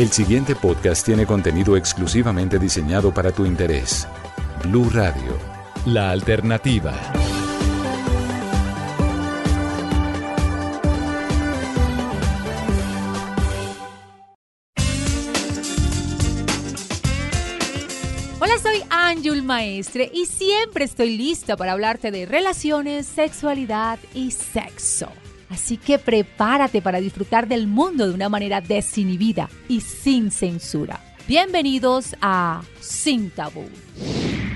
El siguiente podcast tiene contenido exclusivamente diseñado para tu interés. Blue Radio, la alternativa. Hola, soy Ángel Maestre y siempre estoy lista para hablarte de relaciones, sexualidad y sexo. Así que prepárate para disfrutar del mundo de una manera desinhibida y sin censura. Bienvenidos a Sin Tabú.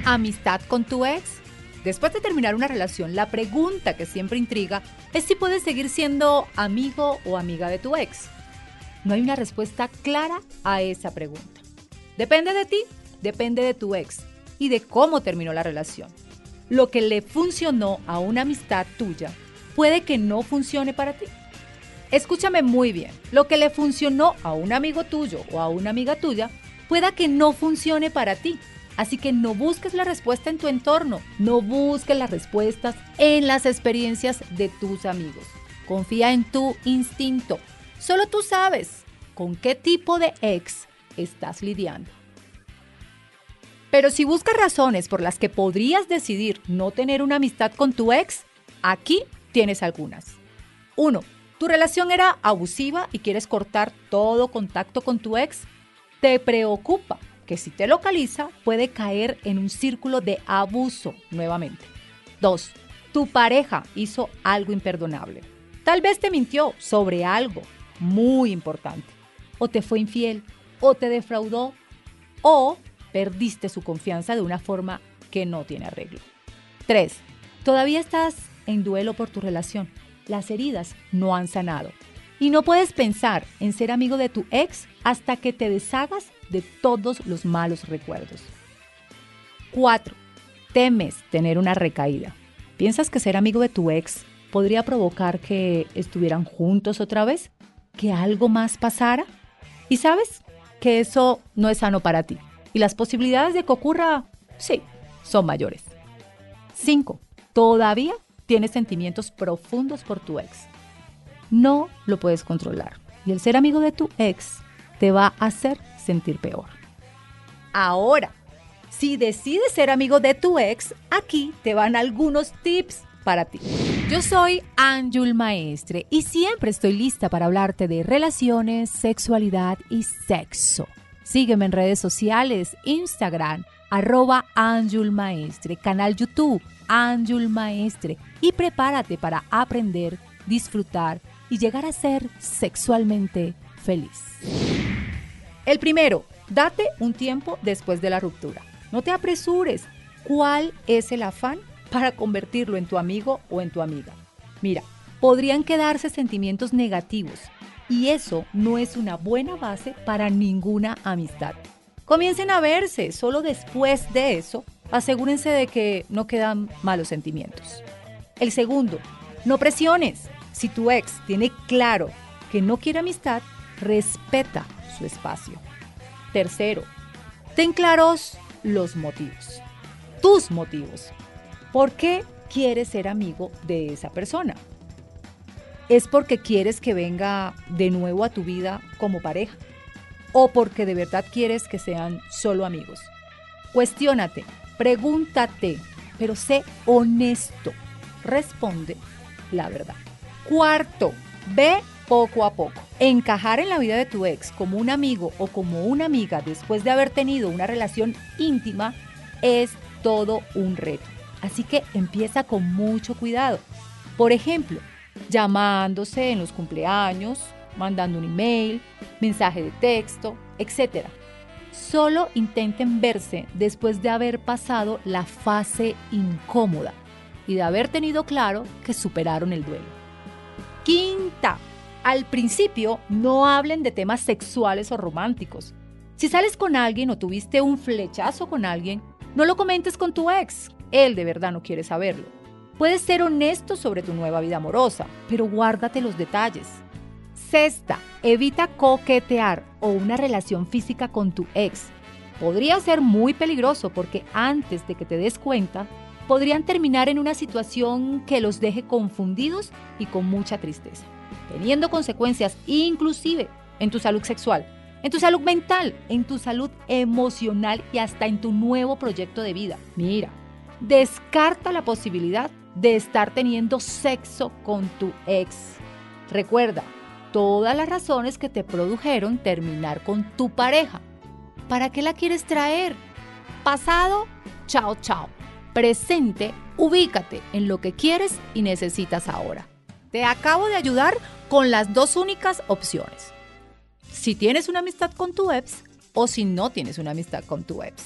Amistad con tu ex. Después de terminar una relación, la pregunta que siempre intriga es si puedes seguir siendo amigo o amiga de tu ex. No hay una respuesta clara a esa pregunta. Depende de ti, depende de tu ex y de cómo terminó la relación. Lo que le funcionó a una amistad tuya puede que no funcione para ti. Escúchame muy bien, lo que le funcionó a un amigo tuyo o a una amiga tuya pueda que no funcione para ti. Así que no busques la respuesta en tu entorno, no busques las respuestas en las experiencias de tus amigos. Confía en tu instinto. Solo tú sabes con qué tipo de ex estás lidiando. Pero si buscas razones por las que podrías decidir no tener una amistad con tu ex, aquí tienes algunas. 1. Tu relación era abusiva y quieres cortar todo contacto con tu ex. Te preocupa que si te localiza puede caer en un círculo de abuso nuevamente. 2. Tu pareja hizo algo imperdonable. Tal vez te mintió sobre algo muy importante. O te fue infiel. O te defraudó. O perdiste su confianza de una forma que no tiene arreglo. 3. Todavía estás en duelo por tu relación. Las heridas no han sanado. Y no puedes pensar en ser amigo de tu ex hasta que te deshagas de todos los malos recuerdos. 4. Temes tener una recaída. ¿Piensas que ser amigo de tu ex podría provocar que estuvieran juntos otra vez? ¿Que algo más pasara? Y sabes que eso no es sano para ti. Y las posibilidades de que ocurra, sí, son mayores. 5. Todavía tienes sentimientos profundos por tu ex. No lo puedes controlar. Y el ser amigo de tu ex te va a hacer sentir peor. Ahora, si decides ser amigo de tu ex, aquí te van algunos tips para ti. Yo soy Anjul Maestre y siempre estoy lista para hablarte de relaciones, sexualidad y sexo. Sígueme en redes sociales, Instagram, arroba Anjul Maestre, canal YouTube, Anjul Maestre y prepárate para aprender, disfrutar y llegar a ser sexualmente feliz. El primero, date un tiempo después de la ruptura. No te apresures. ¿Cuál es el afán para convertirlo en tu amigo o en tu amiga? Mira, podrían quedarse sentimientos negativos y eso no es una buena base para ninguna amistad. Comiencen a verse, solo después de eso, asegúrense de que no quedan malos sentimientos. El segundo, no presiones. Si tu ex tiene claro que no quiere amistad, respeta su espacio. Tercero, ten claros los motivos, tus motivos. ¿Por qué quieres ser amigo de esa persona? ¿Es porque quieres que venga de nuevo a tu vida como pareja? ¿O porque de verdad quieres que sean solo amigos? Cuestiónate, pregúntate, pero sé honesto. Responde la verdad. Cuarto, ve poco a poco. Encajar en la vida de tu ex como un amigo o como una amiga después de haber tenido una relación íntima es todo un reto. Así que empieza con mucho cuidado. Por ejemplo, llamándose en los cumpleaños, mandando un email, mensaje de texto, etc. Solo intenten verse después de haber pasado la fase incómoda y de haber tenido claro que superaron el duelo. Quinta, al principio no hablen de temas sexuales o románticos. Si sales con alguien o tuviste un flechazo con alguien, no lo comentes con tu ex. Él de verdad no quiere saberlo. Puedes ser honesto sobre tu nueva vida amorosa, pero guárdate los detalles. Sexta, evita coquetear o una relación física con tu ex. Podría ser muy peligroso porque antes de que te des cuenta, podrían terminar en una situación que los deje confundidos y con mucha tristeza, teniendo consecuencias inclusive en tu salud sexual. en tu salud mental, en tu salud emocional y hasta en tu nuevo proyecto de vida. Mira, descarta la posibilidad de estar teniendo sexo con tu ex. Recuerda todas las razones que te produjeron terminar con tu pareja. ¿Para qué la quieres traer? Pasado, chao, chao. Presente, ubícate en lo que quieres y necesitas ahora. Te acabo de ayudar con las dos únicas opciones. Si tienes una amistad con tu ex o si no tienes una amistad con tu ex.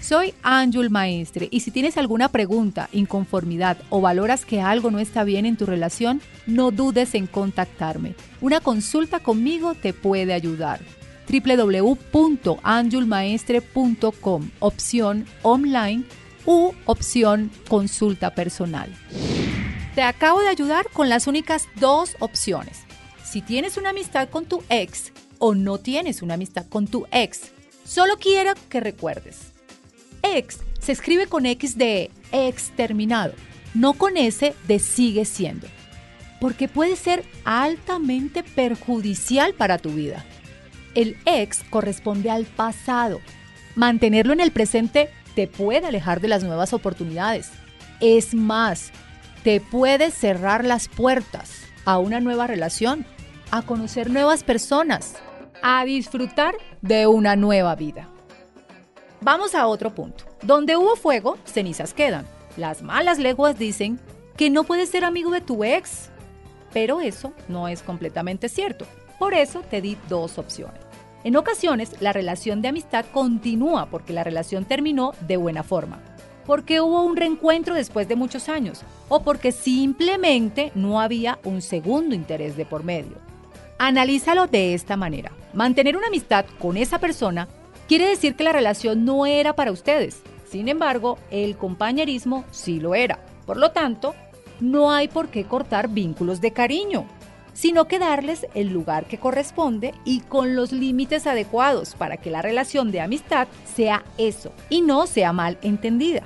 Soy Ángel Maestre y si tienes alguna pregunta, inconformidad o valoras que algo no está bien en tu relación, no dudes en contactarme. Una consulta conmigo te puede ayudar www.anjulmaestre.com, opción online u opción consulta personal. Te acabo de ayudar con las únicas dos opciones. Si tienes una amistad con tu ex o no tienes una amistad con tu ex, solo quiero que recuerdes. Ex se escribe con X de exterminado, no con S de sigue siendo, porque puede ser altamente perjudicial para tu vida. El ex corresponde al pasado. Mantenerlo en el presente te puede alejar de las nuevas oportunidades. Es más, te puede cerrar las puertas a una nueva relación, a conocer nuevas personas, a disfrutar de una nueva vida. Vamos a otro punto. Donde hubo fuego, cenizas quedan. Las malas lenguas dicen que no puedes ser amigo de tu ex, pero eso no es completamente cierto. Por eso te di dos opciones. En ocasiones, la relación de amistad continúa porque la relación terminó de buena forma, porque hubo un reencuentro después de muchos años o porque simplemente no había un segundo interés de por medio. Analízalo de esta manera. Mantener una amistad con esa persona quiere decir que la relación no era para ustedes. Sin embargo, el compañerismo sí lo era. Por lo tanto, no hay por qué cortar vínculos de cariño sino que darles el lugar que corresponde y con los límites adecuados para que la relación de amistad sea eso y no sea mal entendida.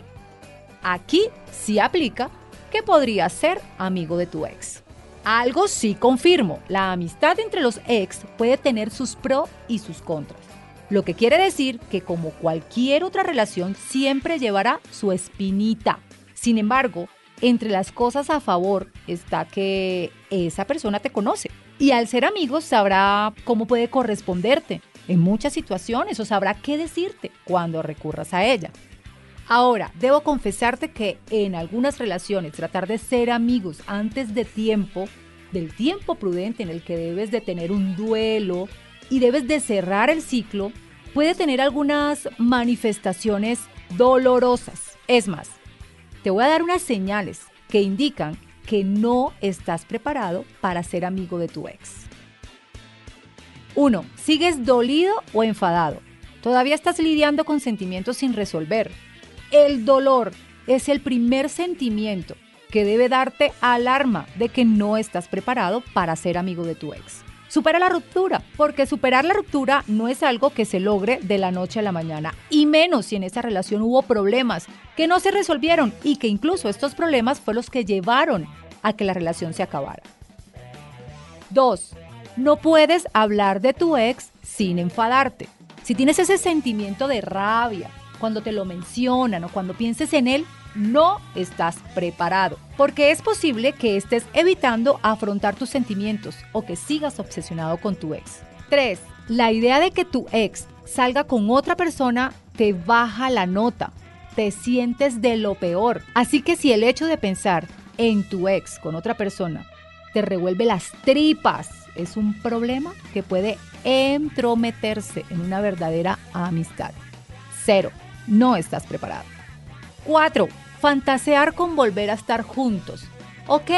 Aquí sí aplica que podría ser amigo de tu ex. Algo sí confirmo, la amistad entre los ex puede tener sus pros y sus contras. Lo que quiere decir que como cualquier otra relación siempre llevará su espinita. Sin embargo, entre las cosas a favor está que esa persona te conoce y al ser amigos sabrá cómo puede corresponderte en muchas situaciones o sabrá qué decirte cuando recurras a ella. Ahora, debo confesarte que en algunas relaciones tratar de ser amigos antes de tiempo, del tiempo prudente en el que debes de tener un duelo y debes de cerrar el ciclo, puede tener algunas manifestaciones dolorosas. Es más, te voy a dar unas señales que indican que no estás preparado para ser amigo de tu ex. 1. Sigues dolido o enfadado. Todavía estás lidiando con sentimientos sin resolver. El dolor es el primer sentimiento que debe darte alarma de que no estás preparado para ser amigo de tu ex. Supera la ruptura, porque superar la ruptura no es algo que se logre de la noche a la mañana, y menos si en esa relación hubo problemas que no se resolvieron y que incluso estos problemas fueron los que llevaron a que la relación se acabara. 2. No puedes hablar de tu ex sin enfadarte. Si tienes ese sentimiento de rabia cuando te lo mencionan o cuando pienses en él, no estás preparado, porque es posible que estés evitando afrontar tus sentimientos o que sigas obsesionado con tu ex. 3. La idea de que tu ex salga con otra persona te baja la nota, te sientes de lo peor. Así que si el hecho de pensar en tu ex con otra persona te revuelve las tripas, es un problema que puede entrometerse en una verdadera amistad. 0. No estás preparado. 4. Fantasear con volver a estar juntos. Ok,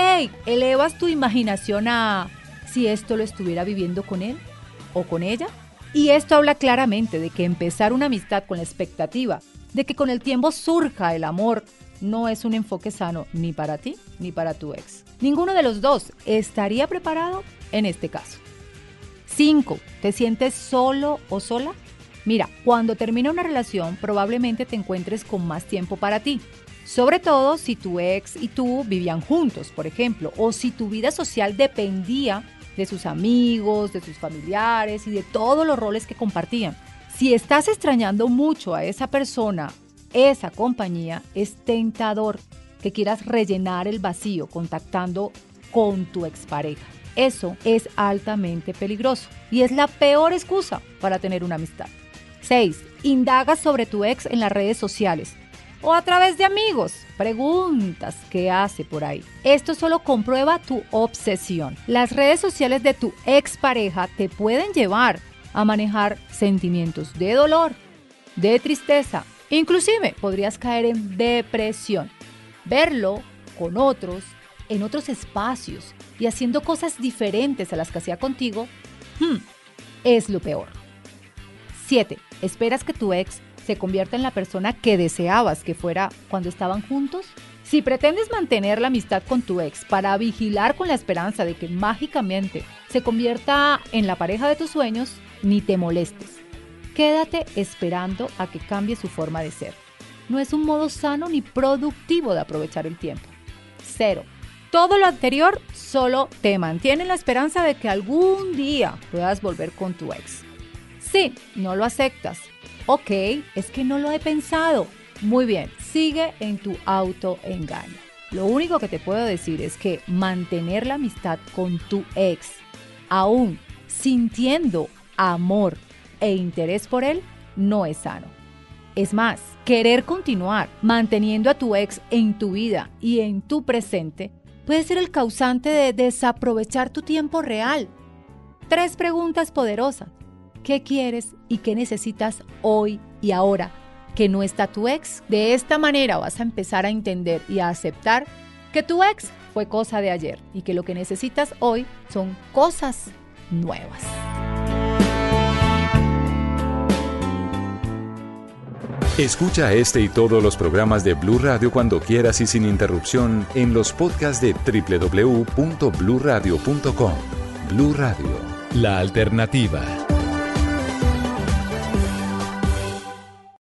elevas tu imaginación a si esto lo estuviera viviendo con él o con ella. Y esto habla claramente de que empezar una amistad con la expectativa de que con el tiempo surja el amor no es un enfoque sano ni para ti ni para tu ex. Ninguno de los dos estaría preparado en este caso. 5. ¿Te sientes solo o sola? Mira, cuando termina una relación probablemente te encuentres con más tiempo para ti. Sobre todo si tu ex y tú vivían juntos, por ejemplo, o si tu vida social dependía de sus amigos, de sus familiares y de todos los roles que compartían. Si estás extrañando mucho a esa persona, esa compañía, es tentador que quieras rellenar el vacío contactando con tu expareja. Eso es altamente peligroso y es la peor excusa para tener una amistad. 6. Indagas sobre tu ex en las redes sociales o a través de amigos. Preguntas qué hace por ahí. Esto solo comprueba tu obsesión. Las redes sociales de tu expareja te pueden llevar a manejar sentimientos de dolor, de tristeza. Inclusive podrías caer en depresión. Verlo con otros, en otros espacios y haciendo cosas diferentes a las que hacía contigo, hmm, es lo peor. 7. Esperas que tu ex se convierta en la persona que deseabas que fuera cuando estaban juntos. Si pretendes mantener la amistad con tu ex para vigilar con la esperanza de que mágicamente se convierta en la pareja de tus sueños, ni te molestes. Quédate esperando a que cambie su forma de ser. No es un modo sano ni productivo de aprovechar el tiempo. Cero. Todo lo anterior solo te mantiene la esperanza de que algún día puedas volver con tu ex. Sí, no lo aceptas. Ok, es que no lo he pensado. Muy bien, sigue en tu autoengaño. Lo único que te puedo decir es que mantener la amistad con tu ex, aún sintiendo amor e interés por él, no es sano. Es más, querer continuar manteniendo a tu ex en tu vida y en tu presente puede ser el causante de desaprovechar tu tiempo real. Tres preguntas poderosas. ¿Qué quieres y qué necesitas hoy y ahora que no está tu ex? De esta manera vas a empezar a entender y a aceptar que tu ex fue cosa de ayer y que lo que necesitas hoy son cosas nuevas. Escucha este y todos los programas de Blue Radio cuando quieras y sin interrupción en los podcasts de www.bluradio.com. Blue Radio, la alternativa.